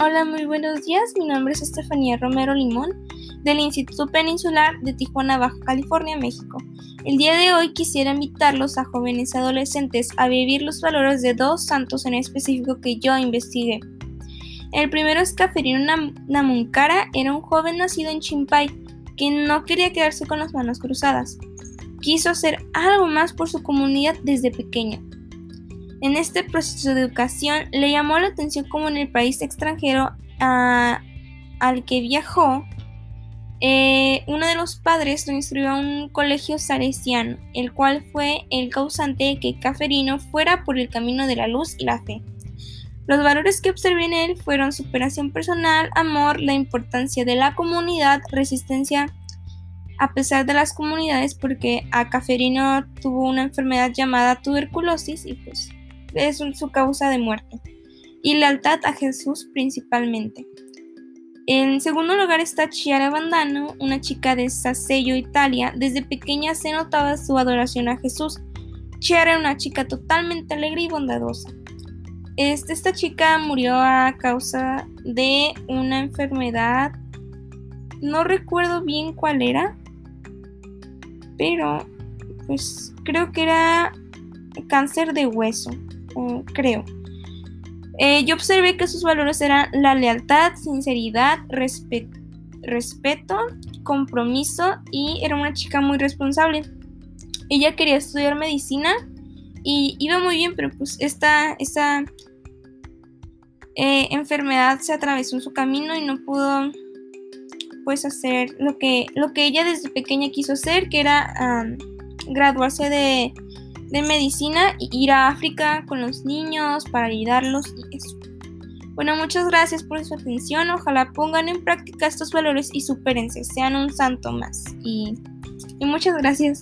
Hola, muy buenos días. Mi nombre es Estefanía Romero Limón del Instituto Peninsular de Tijuana, Baja California, México. El día de hoy quisiera invitarlos a jóvenes adolescentes a vivir los valores de dos santos en específico que yo investigué. El primero es Caferino Namunkara, era un joven nacido en Chimpay que no quería quedarse con las manos cruzadas. Quiso hacer algo más por su comunidad desde pequeño. En este proceso de educación le llamó la atención cómo en el país extranjero al que viajó, eh, uno de los padres lo instruyó a un colegio salesiano, el cual fue el causante de que Caferino fuera por el camino de la luz y la fe. Los valores que observé en él fueron superación personal, amor, la importancia de la comunidad, resistencia a pesar de las comunidades, porque a Caferino tuvo una enfermedad llamada tuberculosis y pues es su causa de muerte, y lealtad a Jesús principalmente. En segundo lugar está Chiara Bandano, una chica de Sassello, Italia. Desde pequeña se notaba su adoración a Jesús. Chiara era una chica totalmente alegre y bondadosa. Este, esta chica murió a causa de una enfermedad, no recuerdo bien cuál era, pero pues creo que era cáncer de hueso creo. Eh, yo observé que sus valores eran la lealtad, sinceridad, respeto, compromiso y era una chica muy responsable. Ella quería estudiar medicina y iba muy bien, pero pues esta, esta eh, enfermedad se atravesó en su camino y no pudo pues hacer lo que, lo que ella desde pequeña quiso hacer, que era graduarse de de medicina y ir a África con los niños para ayudarlos y eso. Bueno, muchas gracias por su atención. Ojalá pongan en práctica estos valores y supérense, sean un santo más. Y, y muchas gracias.